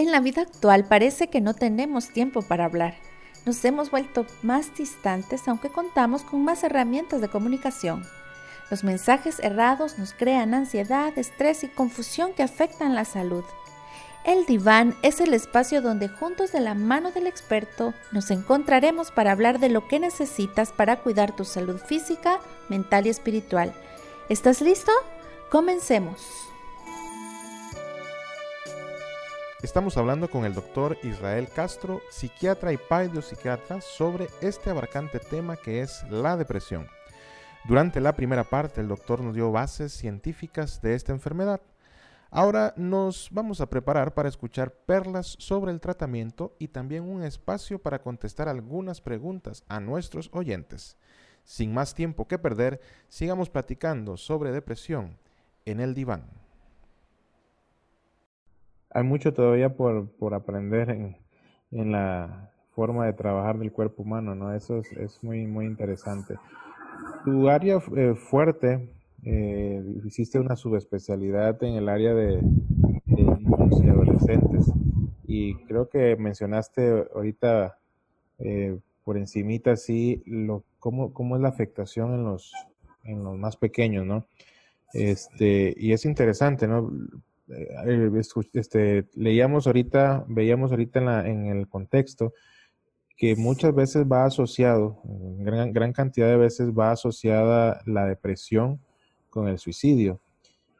En la vida actual parece que no tenemos tiempo para hablar. Nos hemos vuelto más distantes aunque contamos con más herramientas de comunicación. Los mensajes errados nos crean ansiedad, estrés y confusión que afectan la salud. El diván es el espacio donde juntos de la mano del experto nos encontraremos para hablar de lo que necesitas para cuidar tu salud física, mental y espiritual. ¿Estás listo? Comencemos. Estamos hablando con el doctor Israel Castro, psiquiatra y psiquiatra, sobre este abarcante tema que es la depresión. Durante la primera parte, el doctor nos dio bases científicas de esta enfermedad. Ahora nos vamos a preparar para escuchar perlas sobre el tratamiento y también un espacio para contestar algunas preguntas a nuestros oyentes. Sin más tiempo que perder, sigamos platicando sobre depresión en el diván. Hay mucho todavía por, aprender en, la forma de trabajar del cuerpo humano, ¿no? Eso es, muy, muy interesante. Tu área eh, fuerte, eh, hiciste una subespecialidad en el área de, niños y adolescentes y creo que mencionaste ahorita eh, por encimita así lo, cómo, cómo es la afectación en los, en los más pequeños, ¿no? Este, y es interesante, ¿no? Eh, este, leíamos ahorita, veíamos ahorita en, la, en el contexto que muchas veces va asociado, gran, gran cantidad de veces va asociada la depresión con el suicidio.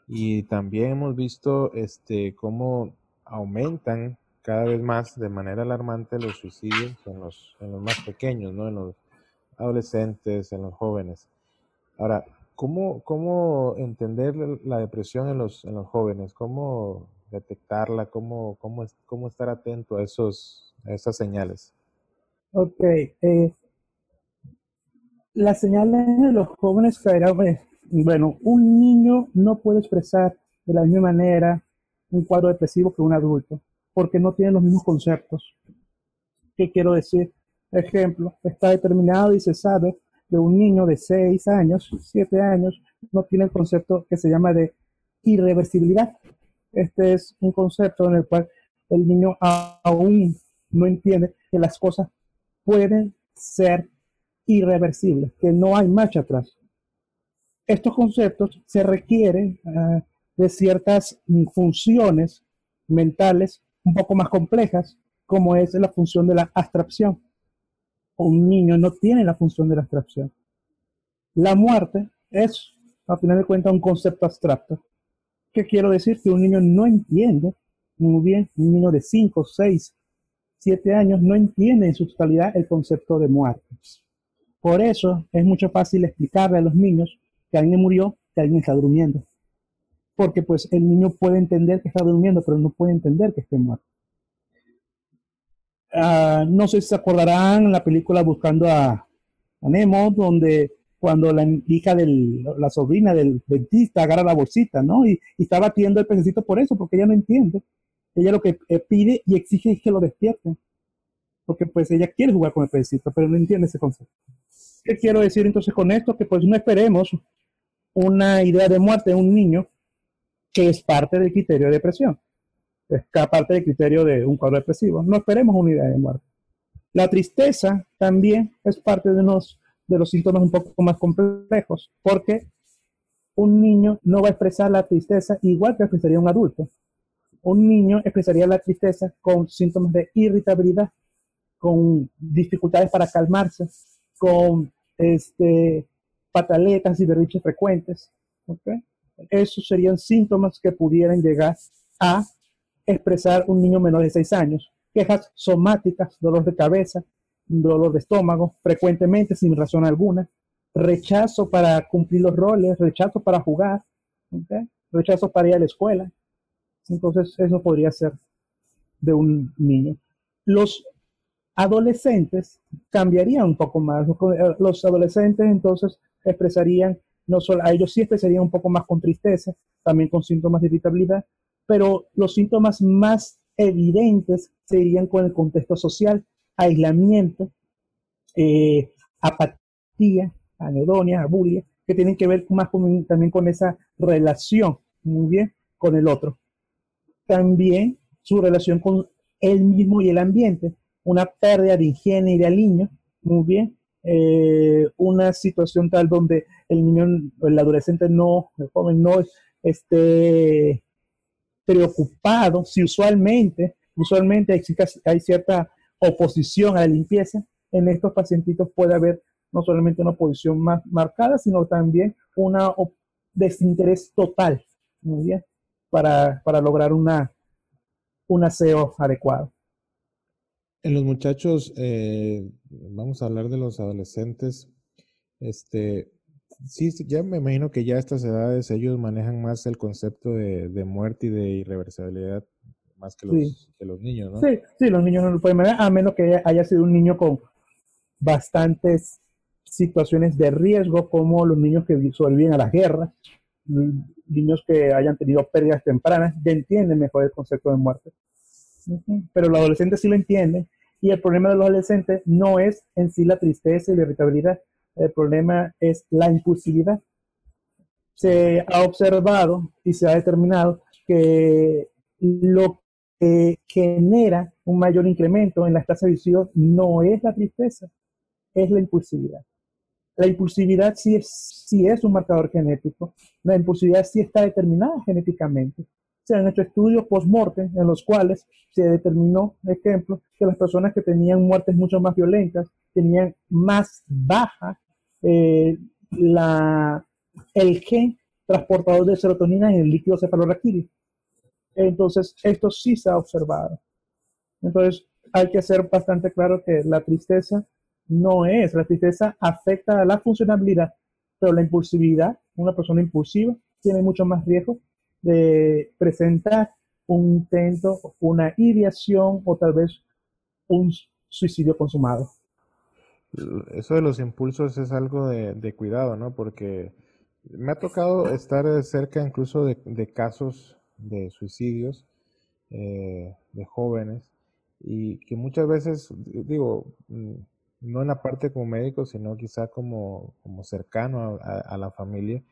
Y también hemos visto este, cómo aumentan cada vez más de manera alarmante los suicidios en los, en los más pequeños, ¿no? en los adolescentes, en los jóvenes. Ahora, ¿Cómo, ¿Cómo entender la depresión en los, en los jóvenes? ¿Cómo detectarla? ¿Cómo, cómo, cómo estar atento a, esos, a esas señales? Ok. Eh, las señales de los jóvenes caerán, pues, bueno, un niño no puede expresar de la misma manera un cuadro depresivo que un adulto, porque no tiene los mismos conceptos. ¿Qué quiero decir? Ejemplo, está determinado y se sabe de un niño de 6 años, 7 años, no tiene el concepto que se llama de irreversibilidad. Este es un concepto en el cual el niño aún no entiende que las cosas pueden ser irreversibles, que no hay marcha atrás. Estos conceptos se requieren ah, de ciertas funciones mentales un poco más complejas, como es la función de la abstracción un niño no tiene la función de la abstracción. La muerte es, a final de cuentas, un concepto abstracto. ¿Qué quiero decir? Que un niño no entiende muy bien, un niño de 5, 6, 7 años no entiende en su totalidad el concepto de muerte. Por eso es mucho fácil explicarle a los niños que alguien murió, que alguien está durmiendo. Porque pues el niño puede entender que está durmiendo, pero no puede entender que esté muerto. Ah, no sé si se acordarán la película Buscando a, Nemo, donde cuando la hija de la sobrina del dentista agarra la bolsita, ¿no? Y, está batiendo el pececito por eso, porque ella no entiende. Ella lo que eh, pide y exige es que lo despierten. Porque pues ella quiere jugar con el pececito, pero no entiende ese concepto. ¿Qué quiero decir entonces con esto? Que pues no esperemos una idea de muerte de un niño que es parte del criterio de depresión es parte del criterio de un cuadro depresivo. No esperemos una idea de muerte. La tristeza también es parte de, unos, de los síntomas un poco más complejos, porque un niño no va a expresar la tristeza igual que expresaría un adulto. Un niño expresaría la tristeza con síntomas de irritabilidad, con dificultades para calmarse, con este, pataletas y berriches frecuentes. ¿okay? Esos serían síntomas que pudieran llegar a expresar un niño menor de 6 años. Quejas somáticas, dolor de cabeza, dolor de estómago, frecuentemente sin razón alguna, rechazo para cumplir los roles, rechazo para jugar, rechazo para ir a la escuela. Entonces, eso podría ser de un niño. Los adolescentes cambiarían un poco más. Los adolescentes entonces expresarían, no solo a ellos sí expresarían un poco más con tristeza, también con síntomas de irritabilidad, pero los síntomas más evidentes serían con el contexto social, aislamiento, eh, apatía, anedonia, abulia, que tienen que ver más también con esa relación, muy bien, con el otro. También su relación con él mismo y el ambiente, una pérdida de higiene y del niño, muy bien, eh, una situación tal donde el niño, el adolescente no, el joven no esté preocupado, si usualmente, usualmente hay, cierta oposición a la limpieza, en estos pacientitos puede haber no solamente una oposición más marcada, sino también una desinterés total, muy bien, para, para lograr una, un aseo adecuado. En los muchachos, eh, vamos a hablar de los adolescentes. Este, sí, ya me imagino que ya a estas edades ellos manejan más el concepto de, muerte y de irreversibilidad más que los, que los niños, ¿no? Sí, sí, los niños no lo pueden manejar, a menos que haya sido un niño con bastantes situaciones de riesgo, como los niños que sobreviven a las guerras, niños que hayan tenido pérdidas tempranas, ya entienden mejor el concepto de muerte. Pero los adolescentes sí lo entienden. Y el problema de los adolescentes no es en sí la tristeza y la irritabilidad. El problema es la impulsividad. Se ha observado y se ha determinado que lo que genera un mayor incremento en las tasas de suicidio no es la tristeza, es la impulsividad. La impulsividad sí es, sí es un marcador genético, la impulsividad sí está determinada genéticamente se han hecho estudios post-mortem en los cuales se determinó, ejemplo, que las personas que tenían muertes mucho más violentas tenían más baja eh, la, el gen transportador de serotonina en el líquido cefalorraquídeo. Entonces, esto sí se ha observado. Entonces, hay que ser bastante claro que la tristeza no es, la tristeza afecta a la funcionabilidad, pero la impulsividad, una persona impulsiva, tiene mucho más riesgo de presentar un intento, una ideación o tal vez un suicidio consumado. Eso de los impulsos es algo de, cuidado, ¿no? Porque me ha tocado estar cerca incluso de, casos de suicidios eh, de jóvenes y que muchas veces, digo, mm, no en la parte como médico, sino quizá como, cercano a la familia,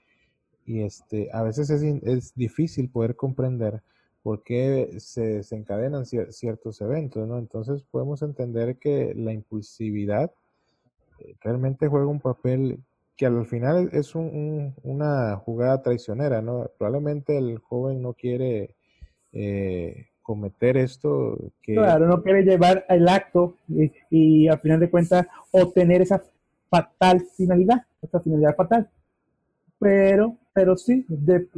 y este, a veces es, es difícil poder comprender por qué se desencadenan ciertos eventos, ¿no? Entonces podemos entender que la impulsividad realmente juega un papel que al final es una jugada traicionera, ¿no? Probablemente el joven no quiere eh, cometer esto. Claro, no quiere llevar el acto y, al final de cuentas obtener esa fatal finalidad, esa finalidad fatal. Pero pero sí,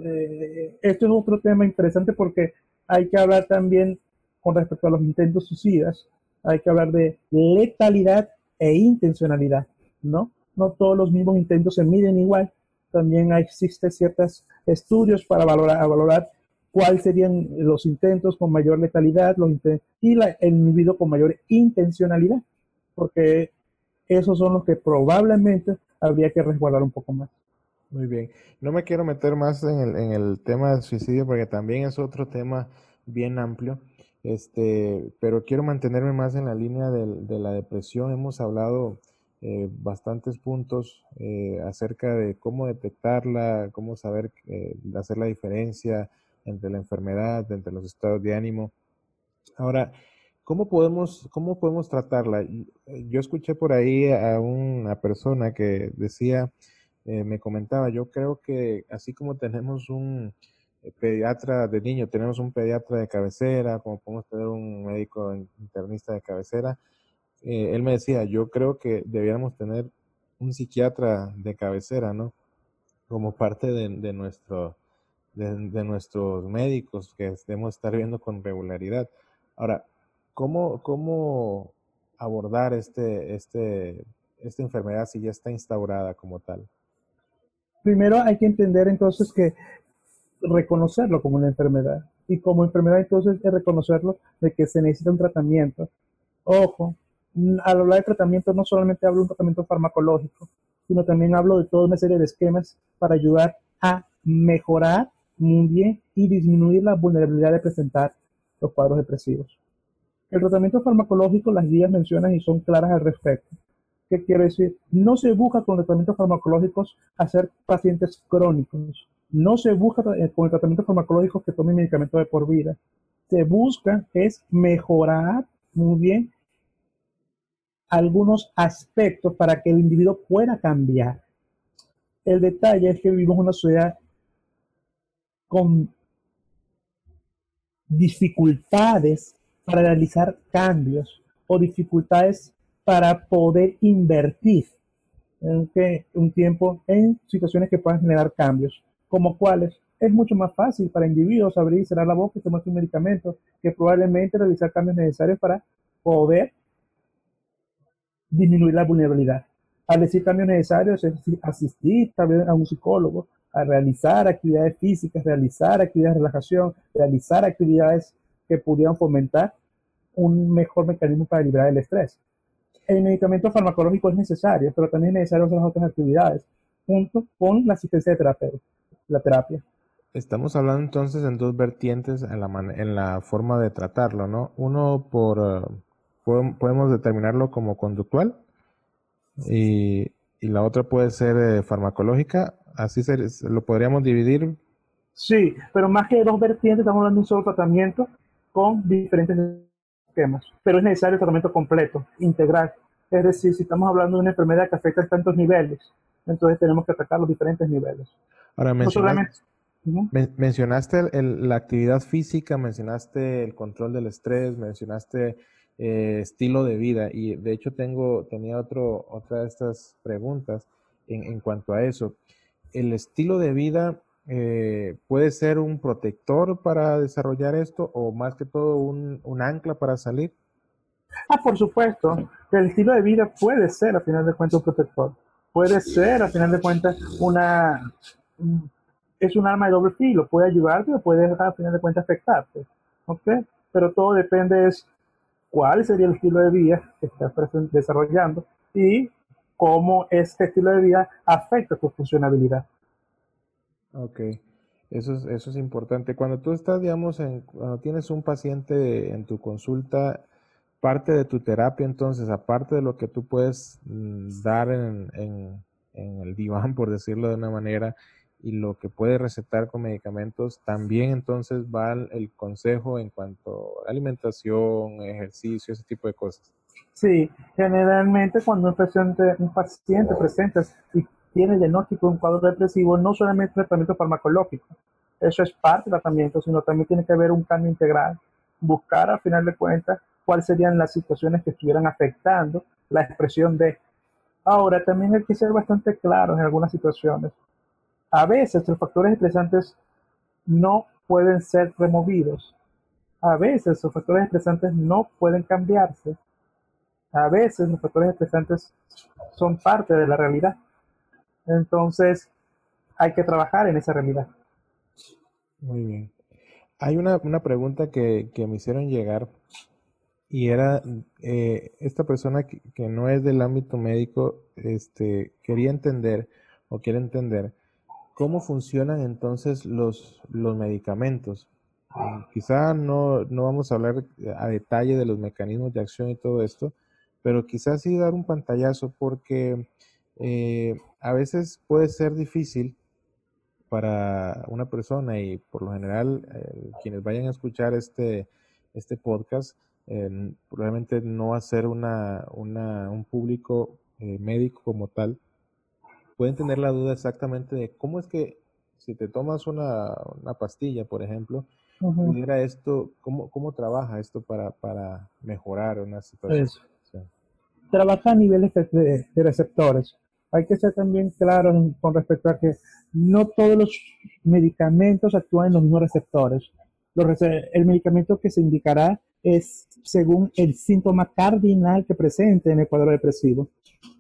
eh, esto es otro tema interesante porque hay que hablar también con respecto a los intentos suicidas, hay que hablar de letalidad e intencionalidad, ¿no? No todos los mismos intentos se miden igual, también existen ciertos estudios para valorar, cuáles serían los intentos con mayor letalidad los y la, el individuo con mayor intencionalidad, porque esos son los que probablemente habría que resguardar un poco más. Muy bien. No me quiero meter más en el, en el tema del suicidio porque también es otro tema bien amplio. Este, pero quiero mantenerme más en la línea de, la depresión. Hemos hablado eh, bastantes puntos eh, acerca de cómo detectarla, cómo saber eh, hacer la diferencia entre la enfermedad, entre los estados de ánimo. Ahora, ¿cómo podemos, cómo podemos tratarla? Yo escuché por ahí a una persona que decía eh, me comentaba, yo creo que así como tenemos un eh, pediatra de niño, tenemos un pediatra de cabecera, como podemos tener un médico internista de cabecera, eh, él me decía, yo creo que debiéramos tener un psiquiatra de cabecera, ¿no? Como parte de, nuestro, de, nuestros médicos que debemos estar viendo con regularidad. Ahora, ¿cómo, cómo abordar este, este, esta enfermedad si ya está instaurada como tal? primero hay que entender entonces que reconocerlo como una enfermedad. Y como enfermedad entonces es reconocerlo de que se necesita un tratamiento. Ojo, al hablar de tratamiento no solamente hablo de un tratamiento farmacológico, sino también hablo de toda una serie de esquemas para ayudar a mejorar muy bien y disminuir la vulnerabilidad de presentar los cuadros depresivos. El tratamiento farmacológico, las guías mencionan y son claras al respecto. ¿Qué quiere decir? No se busca con tratamientos farmacológicos hacer pacientes crónicos. No se busca eh, con el tratamiento farmacológico que tomen medicamentos de por vida. se busca es mejorar muy bien algunos aspectos para que el individuo pueda cambiar. El detalle es que vivimos una sociedad con dificultades para realizar cambios o dificultades para poder invertir en un tiempo en situaciones que puedan generar cambios, como cuáles es mucho más fácil para individuos abrir y cerrar la boca y tomar un medicamento que probablemente realizar cambios necesarios para poder disminuir la vulnerabilidad. Al decir cambios necesarios es asistir también a un psicólogo, a realizar actividades físicas, realizar actividades de relajación, realizar actividades que pudieran fomentar un mejor mecanismo para liberar el estrés. El medicamento farmacológico es necesario, pero también es necesario hacer otras actividades junto con la asistencia de terapia, la terapia. Estamos hablando entonces en dos vertientes en la, en la forma de tratarlo, ¿no? Uno por, eh, podemos determinarlo como conductual y, la otra puede ser eh, farmacológica, así se, lo podríamos dividir. Sí, pero más que dos vertientes, estamos hablando de un solo tratamiento con diferentes esquemas, pero es necesario el tratamiento completo, integral. Es decir, si estamos hablando de una enfermedad que afecta a tantos niveles, entonces tenemos que atacar los diferentes niveles. Ahora, no mencionaste la actividad física, mencionaste el control del estrés, mencionaste eh, estilo de vida y de hecho tengo, tenía otro, otra de estas preguntas en, cuanto a eso. ¿El estilo de vida eh, puede ser un protector para desarrollar esto o más que todo un, un ancla para salir? Ah, por supuesto. El estilo de vida puede ser, a final de cuentas, un protector. Puede ser, a final de cuentas, una, es un arma de doble filo, puede ayudarte o puede, a final de cuentas, afectarte. ¿ok? Pero todo depende de cuál sería el estilo de vida que estás desarrollando y cómo este estilo de vida afecta tu funcionabilidad. Ok, eso es, eso es importante. Cuando tú estás, digamos, en, cuando tienes un paciente en tu consulta, parte de tu terapia, entonces, aparte de lo que tú puedes mm, dar en, en, el diván, por decirlo de una manera, y lo que puede recetar con medicamentos, también entonces va el consejo en cuanto a alimentación, ejercicio, ese tipo de cosas. Sí, generalmente cuando un paciente, un paciente presenta y tiene diagnóstico de un cuadro depresivo, no solamente tratamiento farmacológico, eso es parte del tratamiento, sino también tiene que haber un cambio integral, buscar al final de cuentas cuáles serían las situaciones que estuvieran afectando la expresión de. Ahora, también hay que ser bastante claros en algunas situaciones. A veces los factores estresantes no pueden ser removidos. A veces los factores estresantes no pueden cambiarse. A veces los factores estresantes son parte de la realidad. Entonces, hay que trabajar en esa realidad. Muy bien. Hay una, pregunta que, me hicieron llegar y era, eh, esta persona que, que, no es del ámbito médico, este, quería entender o quiere entender ¿Cómo funcionan entonces los, los medicamentos? Eh, quizá no, vamos a hablar a detalle de los mecanismos de acción y todo esto, pero quizás sí dar un pantallazo porque eh, a veces puede ser difícil para una persona y por lo general eh, quienes vayan a escuchar este, este podcast probablemente no va a ser una, un público médico como tal, pueden tener la duda exactamente de cómo es que si te tomas una, pastilla, por ejemplo, pudiera esto, cómo, cómo trabaja esto para, para mejorar una situación. Trabaja a niveles de, receptores. Hay que ser también claros con respecto a que no todos los medicamentos actúan en los mismos receptores. el medicamento que se indicará es según el síntoma cardinal que presente en el cuadro depresivo.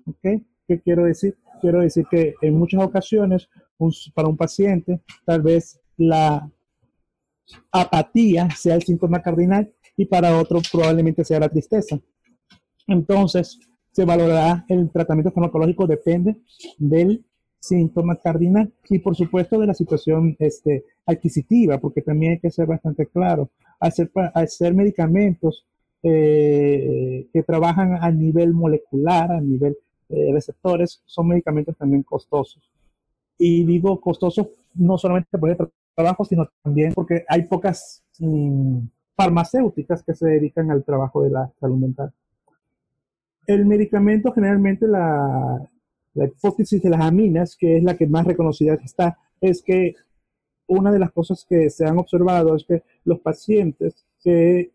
¿Okay? ¿Qué quiero decir? quiero decir que en muchas ocasiones para un paciente tal vez la apatía sea el síntoma cardinal y para otro probablemente sea la tristeza. Entonces, se valorará el tratamiento farmacológico depende del síntoma cardinal y por supuesto de la situación este, adquisitiva, porque también hay que ser bastante claro. Hacer, hacer medicamentos eh, que trabajan a nivel molecular, a nivel eh, receptores son medicamentos también costosos. Y digo costosos no solamente por el trabajo, sino también porque hay pocas mm, farmacéuticas que se dedican al trabajo de la salud mental. El medicamento, generalmente la, la hipótesis de las aminas, que es la que más reconocida está, es que una de las cosas que se han observado es que los pacientes que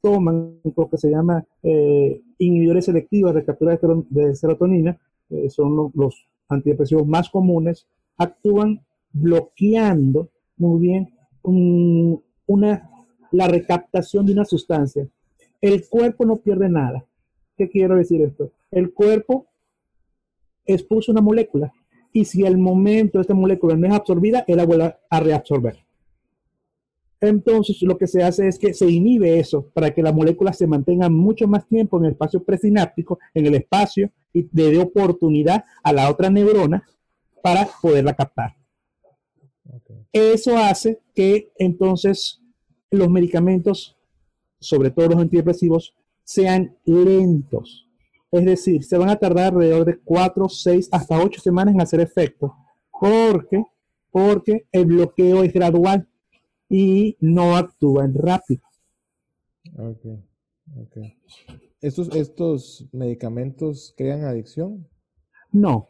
toman lo que se llama eh, inhibidores selectivos de captura de serotonina, eh, son los, antidepresivos más comunes, actúan bloqueando muy bien una, la recaptación de una sustancia. El cuerpo no pierde nada. ¿Qué quiero decir esto? El cuerpo expulsa una molécula y si al momento esta molécula no es absorbida, él la vuelve a reabsorber. Entonces lo que se hace es que se inhibe eso para que la molécula se mantenga mucho más tiempo en el espacio presináptico, en el espacio, y le dé oportunidad a la otra neurona para poderla captar. Eso hace que entonces los medicamentos, sobre todo los antidepresivos, sean lentos. Es decir, se van a tardar alrededor de 4, 6, hasta 8 semanas en hacer efecto. Porque, porque el bloqueo es gradual y no actúan rápido. Ok, ok. ¿Estos, ¿Estos medicamentos crean adicción? No.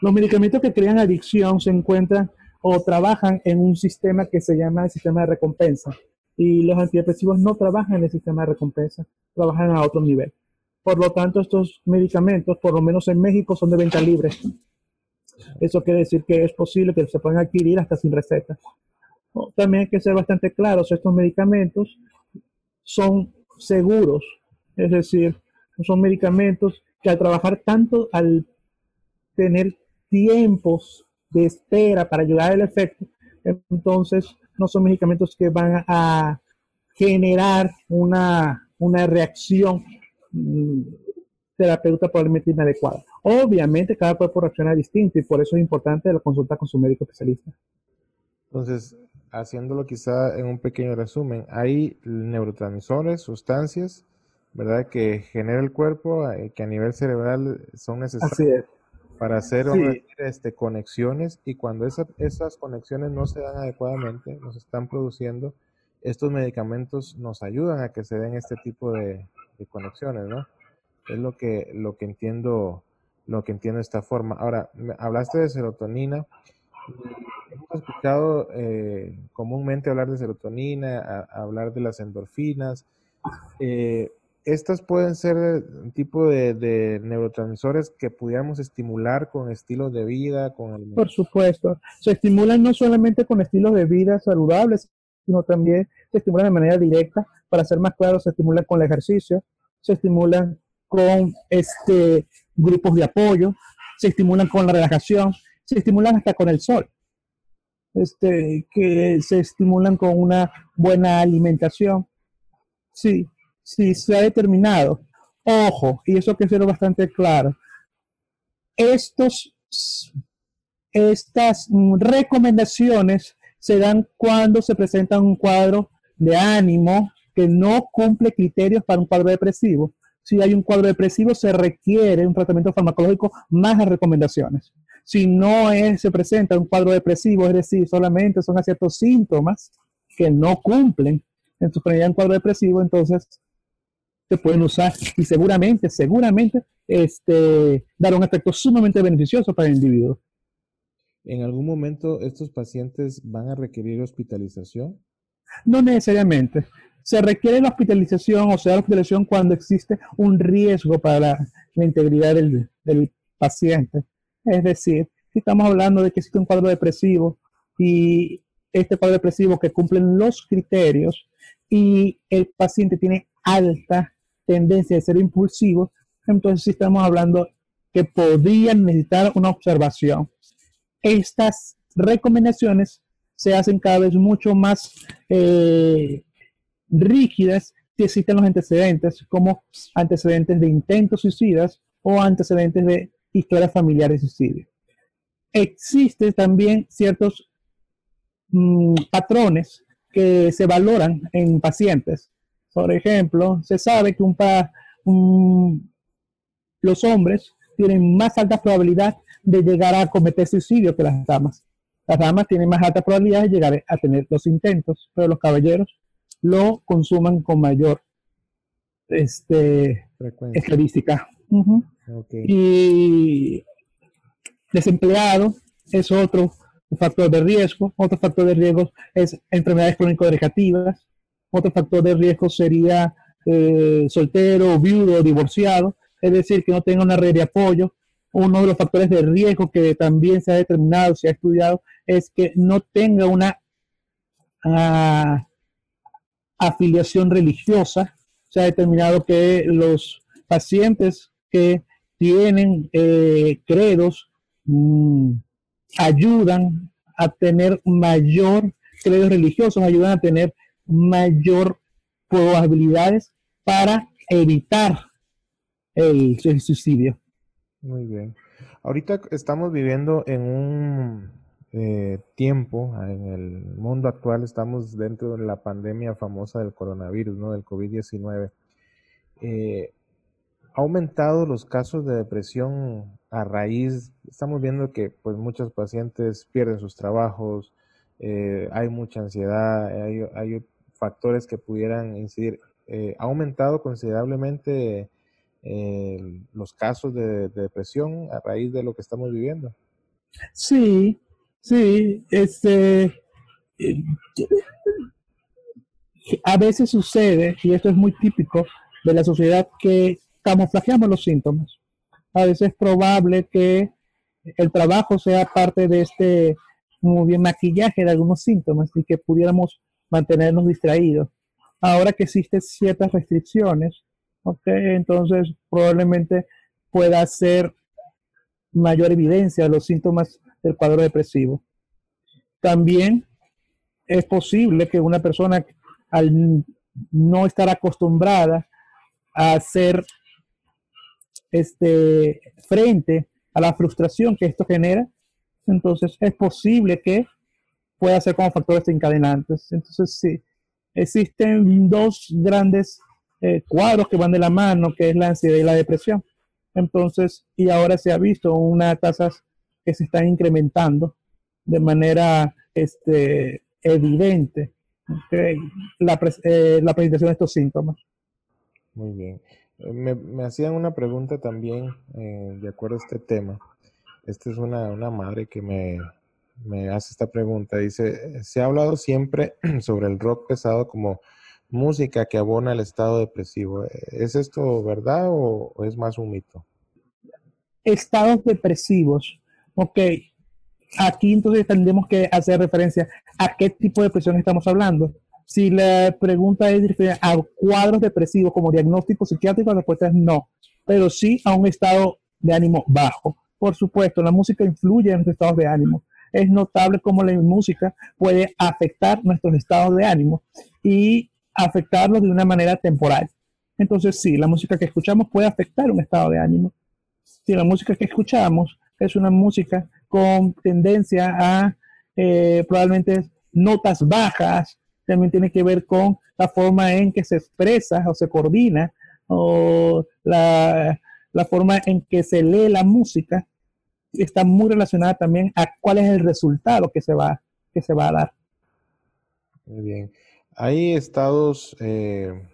Los medicamentos que crean adicción se encuentran o trabajan en un sistema que se llama el sistema de recompensa. Y los antidepresivos no trabajan en el sistema de recompensa, trabajan a otro nivel. Por lo tanto, estos medicamentos, por lo menos en México, son de venta libre. Eso quiere decir que es posible que se puedan adquirir hasta sin receta. También hay que ser bastante claros, estos medicamentos son seguros, es decir, son medicamentos que al trabajar tanto, al tener tiempos de espera para ayudar al efecto, entonces no son medicamentos que van a generar una, una reacción terapeuta probablemente inadecuada. Obviamente cada cuerpo reacciona distinto y por eso es importante la consulta con su médico especialista. Entonces, haciéndolo quizá en un pequeño resumen, hay neurotransmisores, sustancias, ¿verdad? Que genera el cuerpo, eh, que a nivel cerebral son necesarias para hacer este, conexiones y cuando esas conexiones no se dan adecuadamente, no se están produciendo, estos medicamentos nos ayudan a que se den este tipo de, conexiones, ¿no? Es lo que, lo que entiendo, lo que entiendo de esta forma. Ahora, hablaste de serotonina hemos escuchado eh, comúnmente hablar de serotonina, hablar de las endorfinas. Eh, estas pueden ser un tipo de, neurotransmisores que pudiéramos estimular con estilos de vida, con el... Por supuesto, se estimulan no solamente con estilos de vida saludables, sino también se estimulan de manera directa. Para ser más claro, se estimulan con el ejercicio, se estimulan con este, grupos de apoyo, se estimulan con la relajación, se estimulan hasta con el sol este, que se estimulan con una buena alimentación. Sí, sí, se ha determinado. Ojo, y eso que ser bastante claro. Estos, estas recomendaciones se dan cuando se presenta un cuadro de ánimo que no cumple criterios para un cuadro depresivo. Si hay un cuadro depresivo, se requiere un tratamiento farmacológico más las recomendaciones si no se presenta un cuadro depresivo, es decir, solamente son ciertos síntomas que no cumplen en su cuadro depresivo, entonces se pueden usar y seguramente, seguramente, este, dar un efecto sumamente beneficioso para el individuo. ¿En algún momento estos pacientes van a requerir hospitalización? No necesariamente. Se requiere la hospitalización o sea, la hospitalización cuando existe un riesgo para la, integridad del, paciente. Es decir, si estamos hablando de que existe un cuadro depresivo y este cuadro depresivo que cumplen los criterios y el paciente tiene alta tendencia de ser impulsivo, entonces sí estamos hablando que podrían necesitar una observación. Estas recomendaciones se hacen cada vez mucho más eh, rígidas si existen los antecedentes, como antecedentes de intentos suicidas o antecedentes de historias familiares de suicidio. Existen también ciertos mm, patrones que se valoran en pacientes. Por ejemplo, se sabe que un los hombres tienen más alta probabilidad de llegar a cometer suicidio que las damas. Las damas tienen más alta probabilidad de llegar a tener los intentos, pero los caballeros lo consuman con mayor este, estadística. Y desempleado es otro factor de riesgo. Otro factor de riesgo es enfermedades crónico-degenerativas. Otro factor de riesgo sería eh, soltero, viudo, divorciado, es decir, que no tenga una red de apoyo. Uno de los factores de riesgo que también se ha determinado, se ha estudiado, es que no tenga una ah, afiliación religiosa. Se ha determinado que los pacientes que tienen eh, credos mm, ayudan a tener mayor credos religiosos, ayudan a tener mayor probabilidades para evitar el, suicidio. Muy bien. Ahorita estamos viviendo en un eh, tiempo, en el mundo actual, estamos dentro de la pandemia famosa del coronavirus, ¿no? Del COVID-19. Eh, ha aumentado los casos de depresión a raíz, estamos viendo que pues muchos pacientes pierden sus trabajos, eh, hay mucha ansiedad, hay, hay, factores que pudieran incidir. Eh, ha aumentado considerablemente eh, los casos de, depresión a raíz de lo que estamos viviendo. Sí, sí, este, a veces sucede, y esto es muy típico de la sociedad, que camuflajeamos los síntomas. A veces es probable que el trabajo sea parte de este muy bien maquillaje de algunos síntomas y que pudiéramos mantenernos distraídos. Ahora que existen ciertas restricciones, entonces probablemente pueda ser mayor evidencia de los síntomas del cuadro depresivo. También es posible que una persona al no estar acostumbrada a hacer este, frente a la frustración que esto genera, entonces es posible que pueda ser como factores encadenantes. Entonces, sí, existen dos grandes eh, cuadros que van de la mano, que es la ansiedad y la depresión. Entonces, y ahora se ha visto unas tasas que se están incrementando de manera este, evidente la, eh, la presentación de estos síntomas. Muy bien. Me, hacían una pregunta también eh, de acuerdo a este tema. Esta es una, una madre que me, me hace esta pregunta. Dice, se ha hablado siempre sobre el rock pesado como música que abona el estado depresivo. ¿Es esto verdad o, es más un mito? Estados depresivos. Ok. Aquí entonces tendremos que hacer referencia a qué tipo de depresión estamos hablando. Si la pregunta es a cuadros depresivos como diagnóstico psiquiátrico, la respuesta es no, pero sí a un estado de ánimo bajo. Por supuesto, la música influye en nuestros estados de ánimo. Es notable cómo la música puede afectar nuestros estados de ánimo y afectarlos de una manera temporal. Entonces, sí, la música que escuchamos puede afectar un estado de ánimo. Si la música que escuchamos es una música con tendencia a eh, probablemente notas bajas, también tiene que ver con la forma en que se expresa o se coordina o la, forma en que se lee la música está muy relacionada también a cuál es el resultado que se va, que se va a dar. Muy bien. Hay estados eh,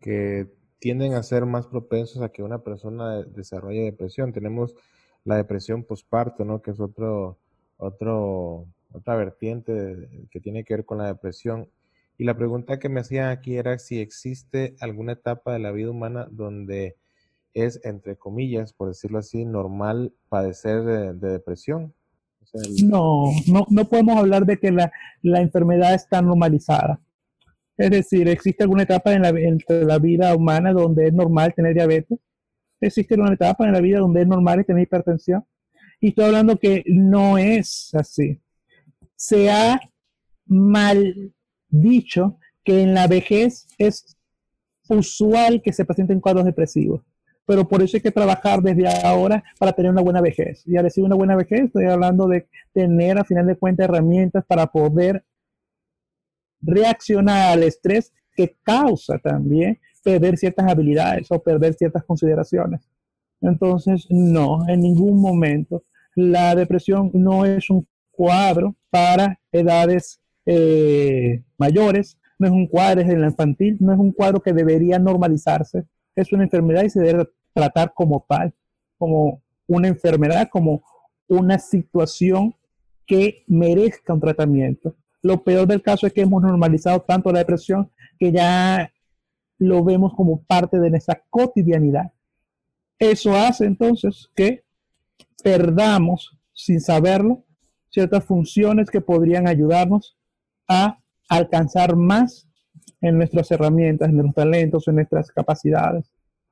que tienden a ser más propensos a que una persona desarrolle depresión. Tenemos la depresión postparto, ¿no? Que es otro, otro, otra vertiente que tiene que ver con la depresión. Y la pregunta que me hacían aquí era si existe alguna etapa de la vida humana donde es, entre comillas, por decirlo así, normal padecer de, depresión. no, no, no podemos hablar de que la, enfermedad está normalizada. Es decir, ¿existe alguna etapa en la, vida humana donde es normal tener diabetes? ¿Existe una etapa en la vida donde es normal tener hipertensión? Y estoy hablando que no es así. Se ha mal dicho que en la vejez es usual que se presenten cuadros depresivos, pero por eso hay que trabajar desde ahora para tener una buena vejez. Y al decir una buena vejez, estoy hablando de tener a final de cuentas herramientas para poder reaccionar al estrés que causa también perder ciertas habilidades o perder ciertas consideraciones. Entonces, no, en ningún momento la depresión no es un cuadro para edades eh, mayores, no es un cuadro, es el infantil, no es un cuadro que debería normalizarse, es una enfermedad y se debe tratar como tal, como una enfermedad, como una situación que merezca un tratamiento. Lo peor del caso es que hemos normalizado tanto la depresión que ya lo vemos como parte de nuestra cotidianidad. Eso hace entonces que perdamos, sin saberlo, ciertas funciones que podrían ayudarnos a alcanzar más en nuestras herramientas, en nuestros talentos, en nuestras capacidades.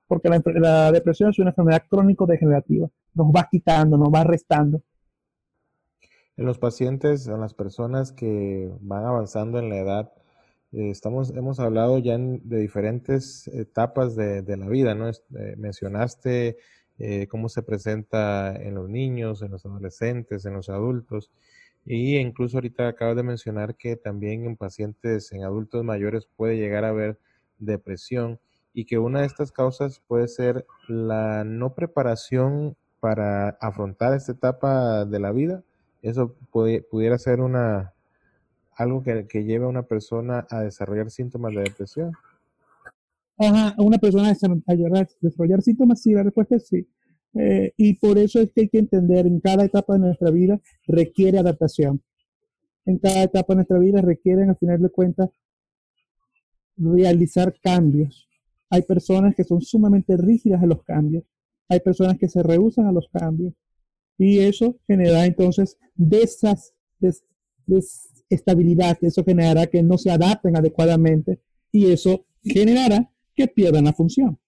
Porque la, depresión es una enfermedad crónico-degenerativa. Nos va quitando, nos va restando en los pacientes, en las personas que van avanzando en la edad, eh, estamos, hemos hablado ya de diferentes etapas de, la vida, ¿no? Eh, mencionaste eh, cómo se presenta en los niños, en los adolescentes, en los adultos, y incluso ahorita acabas de mencionar que también en pacientes, en adultos mayores puede llegar a haber depresión y que una de estas causas puede ser la no preparación para afrontar esta etapa de la vida eso pudiera ser una algo que, lleve a una persona a desarrollar síntomas de depresión. Ajá, una persona a desarrollar, síntomas, sí, la respuesta es sí. Eh, y por eso es que hay que entender, en cada etapa de nuestra vida requiere adaptación. En cada etapa de nuestra vida requieren, al final de cuentas, realizar cambios. Hay personas que son sumamente rígidas a los cambios. Hay personas que se rehusan a los cambios y eso genera entonces desas, desestabilidad, eso generará que no se adapten adecuadamente y eso generará que pierdan la función.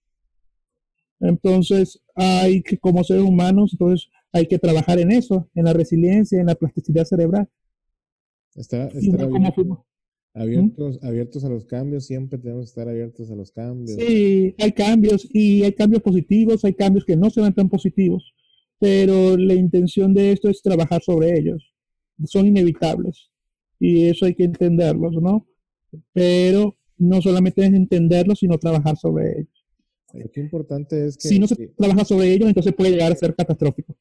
Entonces, hay que, como seres humanos, entonces hay que trabajar en eso, en la resiliencia, en la plasticidad cerebral. Estar, abiertos, abiertos a los cambios, siempre tenemos que estar abiertos a los cambios. Sí, hay cambios y hay cambios positivos, hay cambios que no se ven tan positivos pero la intención de esto es trabajar sobre ellos. Son inevitables y eso hay que entenderlos, ¿no? Pero no solamente es entenderlos, sino trabajar sobre ellos. qué importante es que... Si no se trabaja sobre ellos, entonces puede llegar a ser catastrófico.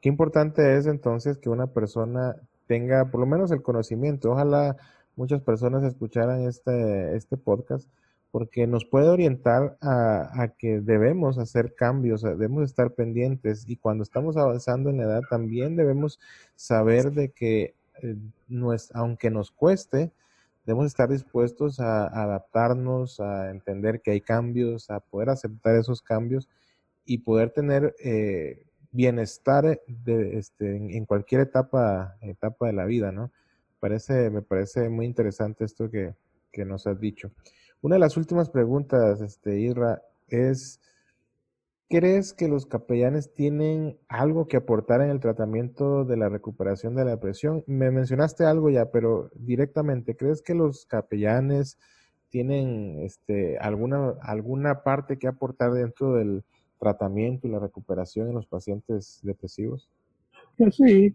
Qué importante es entonces que una persona tenga por lo menos el conocimiento. Ojalá muchas personas escucharan este, este podcast porque nos puede orientar a, que debemos hacer cambios, debemos estar pendientes y cuando estamos avanzando en la edad también debemos saber de que eh, aunque nos cueste, debemos estar dispuestos a, adaptarnos, a entender que hay cambios, a poder aceptar esos cambios y poder tener eh, bienestar de, este, en, cualquier etapa, etapa de la vida, ¿no? Parece, me parece muy interesante esto que, que nos has dicho. Una de las últimas preguntas, este, Irra, es, ¿crees que los capellanes tienen algo que aportar en el tratamiento de la recuperación de la depresión? Me mencionaste algo ya, pero directamente, ¿crees que los capellanes tienen este, alguna, alguna parte que aportar dentro del tratamiento y la recuperación en los pacientes depresivos? Sí,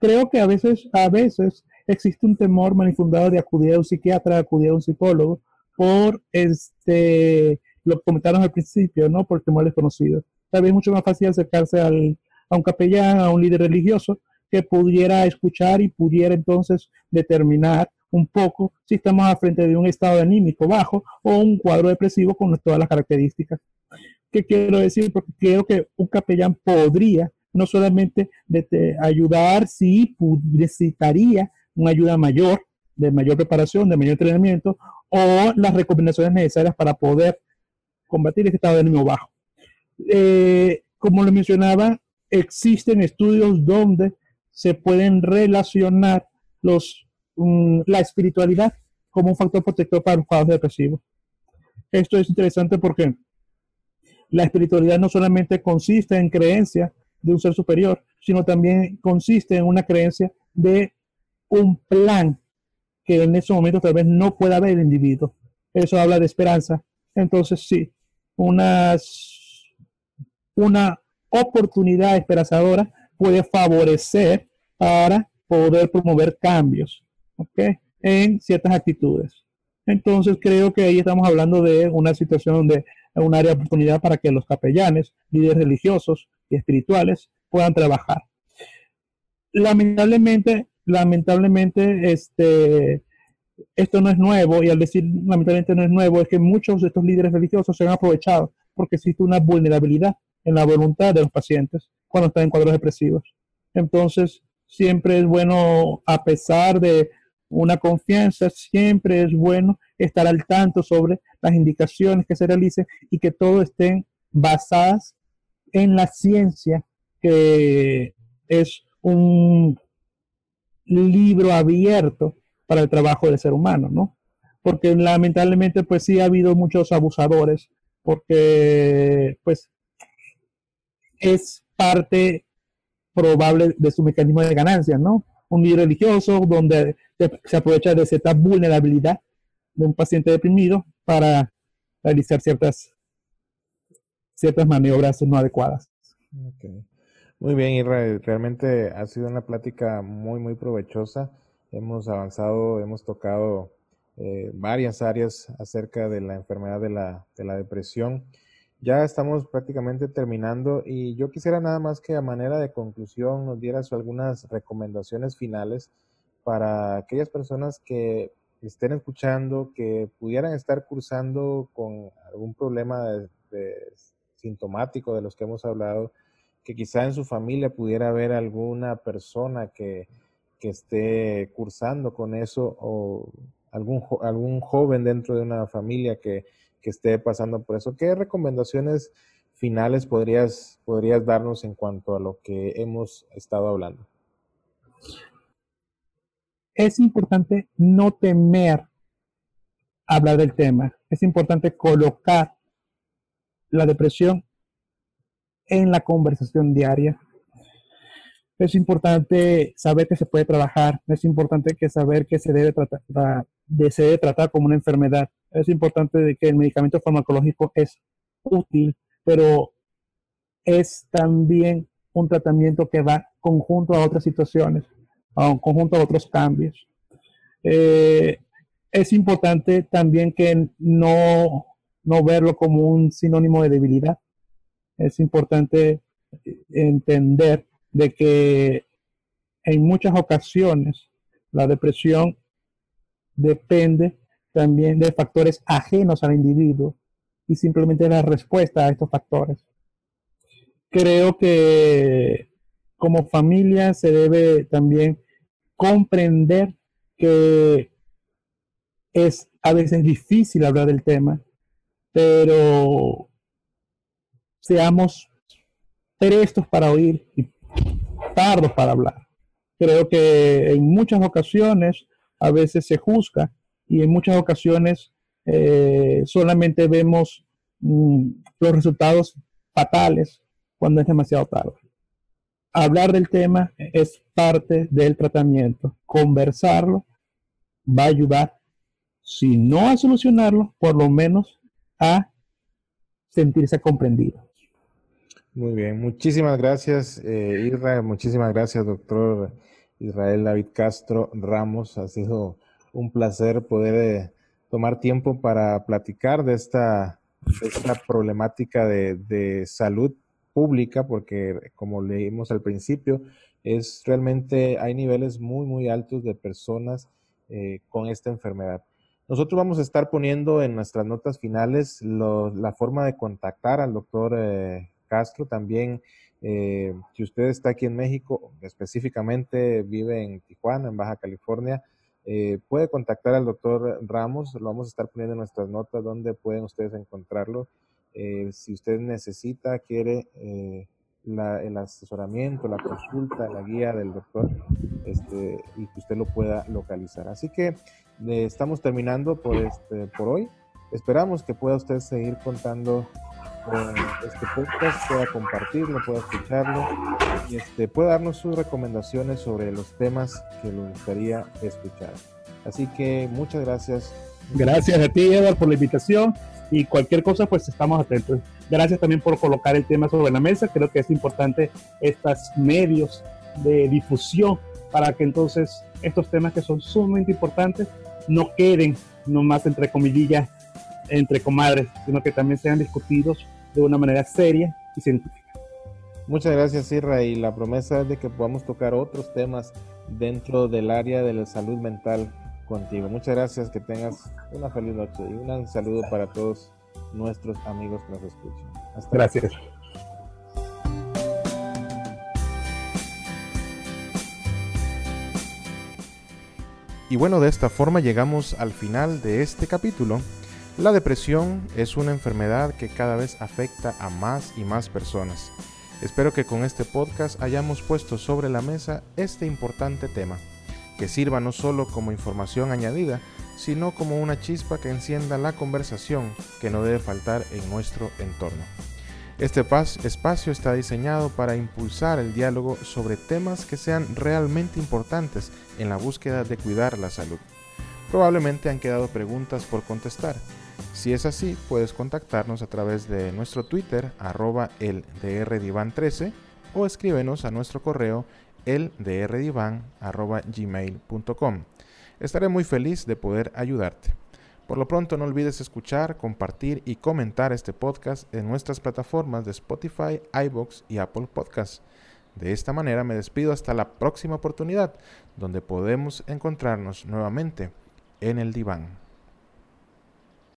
creo que a veces, a veces existe un temor manifundado de acudir a un psiquiatra, acudir a un psicólogo, por este, lo comentaron al principio, ¿no? Por temor desconocido. Tal vez es mucho más fácil acercarse al, a un capellán, a un líder religioso, que pudiera escuchar y pudiera entonces determinar un poco si estamos a frente de un estado anímico bajo o un cuadro depresivo con todas las características. ¿Qué quiero decir? Porque creo que un capellán podría no solamente ayudar si necesitaría una ayuda mayor, de mayor preparación, de mayor entrenamiento, o las recomendaciones necesarias para poder combatir este estado de ánimo bajo. Eh, como lo mencionaba, existen estudios donde se pueden relacionar los, mm, la espiritualidad como un factor protector para los cuadros depresivos. Esto es interesante porque la espiritualidad no solamente consiste en creencia de un ser superior, sino también consiste en una creencia de un plan que en ese momento tal vez no pueda haber el individuo. Eso habla de esperanza. Entonces, sí, unas, una oportunidad esperanzadora puede favorecer para poder promover cambios en ciertas actitudes. Entonces, creo que ahí estamos hablando de una situación donde un área de oportunidad para que los capellanes, líderes religiosos y espirituales puedan trabajar. Lamentablemente, lamentablemente, este, esto no es nuevo, y al decir lamentablemente no es nuevo, es que muchos de estos líderes religiosos se han aprovechado porque existe una vulnerabilidad en la voluntad de los pacientes cuando están en cuadros depresivos. Entonces, siempre es bueno, a pesar de una confianza, siempre es bueno estar al tanto sobre las indicaciones que se realicen y que todo estén basadas en la ciencia, que es un libro abierto para el trabajo del ser humano, ¿no? Porque lamentablemente, pues sí ha habido muchos abusadores, porque pues es parte probable de su mecanismo de ganancia, ¿no? Un líder religioso donde se aprovecha de cierta vulnerabilidad de un paciente deprimido para realizar ciertas, ciertas maniobras no adecuadas. Muy bien, Israel. Realmente ha sido una plática muy, muy provechosa. Hemos avanzado, hemos tocado eh, varias áreas acerca de la enfermedad de la, de la depresión. Ya estamos prácticamente terminando y yo quisiera nada más que a manera de conclusión nos dieras algunas recomendaciones finales para aquellas personas que estén escuchando, que pudieran estar cursando con algún problema sintomático de los que hemos hablado, que quizá en su familia pudiera haber alguna persona que, que esté cursando con eso o algún, algún joven dentro de una familia que, que esté pasando por eso. ¿Qué recomendaciones finales podrías, podrías darnos en cuanto a lo que hemos estado hablando? Es importante no temer hablar del tema. Es importante colocar la depresión en la conversación diaria. Es importante saber que se puede trabajar. Es importante que saber que se debe tratar, se debe tratar como una enfermedad es importante que el medicamento farmacológico es útil, pero es también un tratamiento que va conjunto a otras situaciones, a un conjunto a otros cambios. Eh, es importante también que no, no verlo como un sinónimo de debilidad. Es importante entender de que en muchas ocasiones la depresión depende también de factores ajenos al individuo y simplemente la respuesta a estos factores. Creo que como familia se debe también comprender que es a veces difícil hablar del tema, pero seamos prestos para oír y tardos para hablar. Creo que en muchas ocasiones a veces se juzga y en muchas ocasiones eh, solamente vemos mm, los resultados fatales cuando es demasiado tarde. Hablar del tema es parte del tratamiento. Conversarlo va a ayudar, si no a solucionarlo, por lo menos a sentirse comprendido. Muy bien, muchísimas gracias eh, Israel, muchísimas gracias doctor Israel David Castro Ramos. Ha sido un placer poder eh, tomar tiempo para platicar de esta, problemática de, salud pública, porque como leímos al principio, es realmente, hay niveles muy, muy altos de personas eh, con esta enfermedad. Nosotros vamos a estar poniendo en nuestras notas finales la forma de contactar al doctor eh, Castro. También, si usted está aquí en México, específicamente vive en Tijuana, en Baja California, eh, puede contactar al doctor Ramos, lo vamos a estar poniendo en nuestras notas donde pueden ustedes encontrarlo. Eh, si usted necesita, quiere eh, el asesoramiento, la consulta, la guía del doctor, este, y que usted lo pueda localizar. Así que estamos terminando por, este, por hoy. Esperamos que pueda usted seguir contando este podcast, pueda compartirlo, pueda escucharlo y este, pueda darnos sus recomendaciones sobre los temas que le gustaría escuchar. Así que muchas gracias. Gracias a ti, Edward, por la invitación y cualquier cosa, pues estamos atentos. Gracias también por colocar el tema sobre la mesa. Creo que es importante estos medios de difusión para que entonces estos temas que son sumamente importantes no queden nomás entre comillas, entre comadres, sino que también sean discutidos de una manera seria y científica. Muchas gracias, Irra, y la promesa es de que podamos tocar otros temas dentro del área de la salud mental contigo. Muchas gracias, que tengas una feliz noche y un saludo para todos nuestros amigos que nos escuchan. Hasta gracias. Y bueno, de esta forma llegamos al final de este capítulo. La depresión es una enfermedad que cada vez afecta a más y más personas. Espero que con este podcast hayamos puesto sobre la mesa este importante tema, que sirva no solo como información añadida, sino como una chispa que encienda la conversación que no debe faltar en nuestro entorno. Este espacio está diseñado para impulsar el diálogo sobre temas que sean realmente importantes en la búsqueda de cuidar la salud. Probablemente han quedado preguntas por contestar. Si es así, puedes contactarnos a través de nuestro Twitter, arroba el 13 o escríbenos a nuestro correo eldrdivan.gmail.com. Estaré muy feliz de poder ayudarte. Por lo pronto no olvides escuchar, compartir y comentar este podcast en nuestras plataformas de Spotify, iBox y Apple Podcasts. De esta manera me despido hasta la próxima oportunidad, donde podemos encontrarnos nuevamente en el diván.